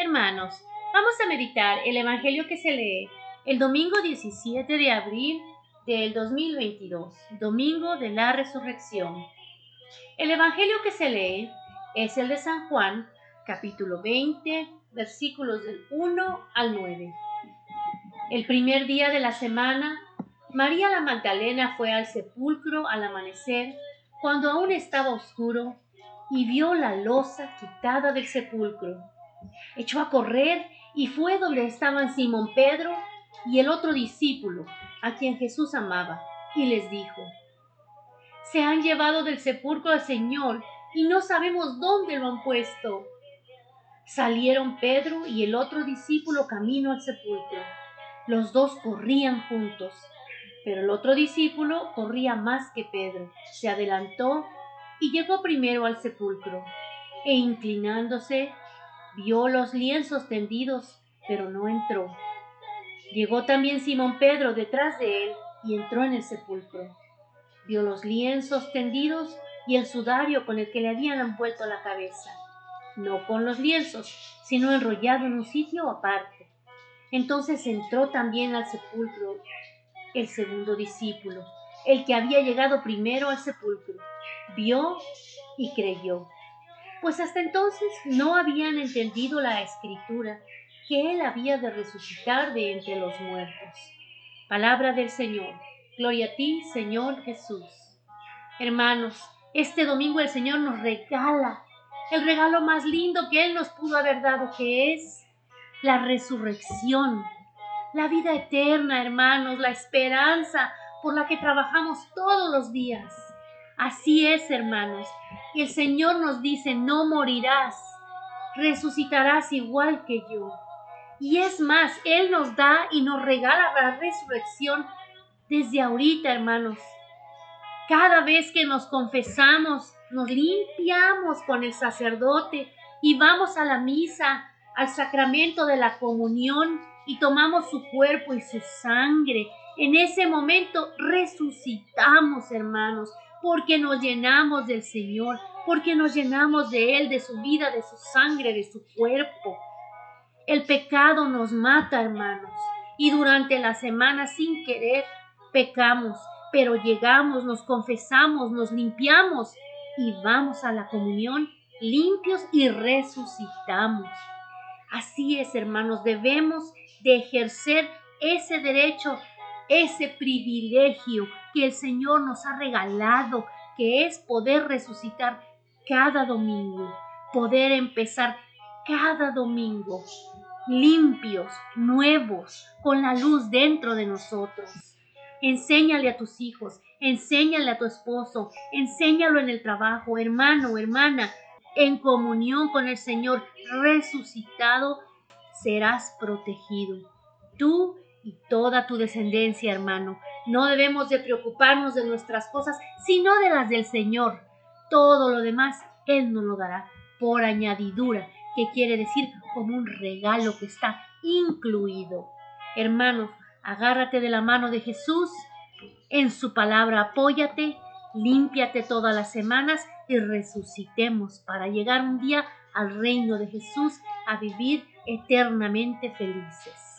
Hermanos, vamos a meditar el Evangelio que se lee el domingo 17 de abril del 2022, domingo de la resurrección. El Evangelio que se lee es el de San Juan, capítulo 20, versículos del 1 al 9. El primer día de la semana, María la Magdalena fue al sepulcro al amanecer, cuando aún estaba oscuro, y vio la losa quitada del sepulcro echó a correr y fue donde estaban Simón Pedro y el otro discípulo, a quien Jesús amaba, y les dijo, Se han llevado del sepulcro al Señor y no sabemos dónde lo han puesto. Salieron Pedro y el otro discípulo camino al sepulcro. Los dos corrían juntos, pero el otro discípulo corría más que Pedro. Se adelantó y llegó primero al sepulcro, e inclinándose Vio los lienzos tendidos, pero no entró. Llegó también Simón Pedro detrás de él y entró en el sepulcro. Vio los lienzos tendidos y el sudario con el que le habían envuelto la cabeza, no con los lienzos, sino enrollado en un sitio aparte. Entonces entró también al sepulcro el segundo discípulo, el que había llegado primero al sepulcro. Vio y creyó pues hasta entonces no habían entendido la escritura que él había de resucitar de entre los muertos. Palabra del Señor. Gloria a ti, Señor Jesús. Hermanos, este domingo el Señor nos regala el regalo más lindo que Él nos pudo haber dado, que es la resurrección, la vida eterna, hermanos, la esperanza por la que trabajamos todos los días. Así es, hermanos. El Señor nos dice, no morirás, resucitarás igual que yo. Y es más, Él nos da y nos regala la resurrección desde ahorita, hermanos. Cada vez que nos confesamos, nos limpiamos con el sacerdote y vamos a la misa, al sacramento de la comunión y tomamos su cuerpo y su sangre. En ese momento resucitamos, hermanos porque nos llenamos del Señor, porque nos llenamos de Él, de su vida, de su sangre, de su cuerpo. El pecado nos mata, hermanos, y durante la semana sin querer pecamos, pero llegamos, nos confesamos, nos limpiamos y vamos a la comunión limpios y resucitamos. Así es, hermanos, debemos de ejercer ese derecho, ese privilegio que el Señor nos ha regalado, que es poder resucitar cada domingo, poder empezar cada domingo limpios, nuevos, con la luz dentro de nosotros. Enséñale a tus hijos, enséñale a tu esposo, enséñalo en el trabajo, hermano, hermana, en comunión con el Señor resucitado, serás protegido. Tú y toda tu descendencia, hermano. No debemos de preocuparnos de nuestras cosas, sino de las del Señor. Todo lo demás Él nos lo dará por añadidura, que quiere decir como un regalo que está incluido. Hermanos, agárrate de la mano de Jesús, en su palabra apóyate, límpiate todas las semanas y resucitemos para llegar un día al reino de Jesús a vivir eternamente felices.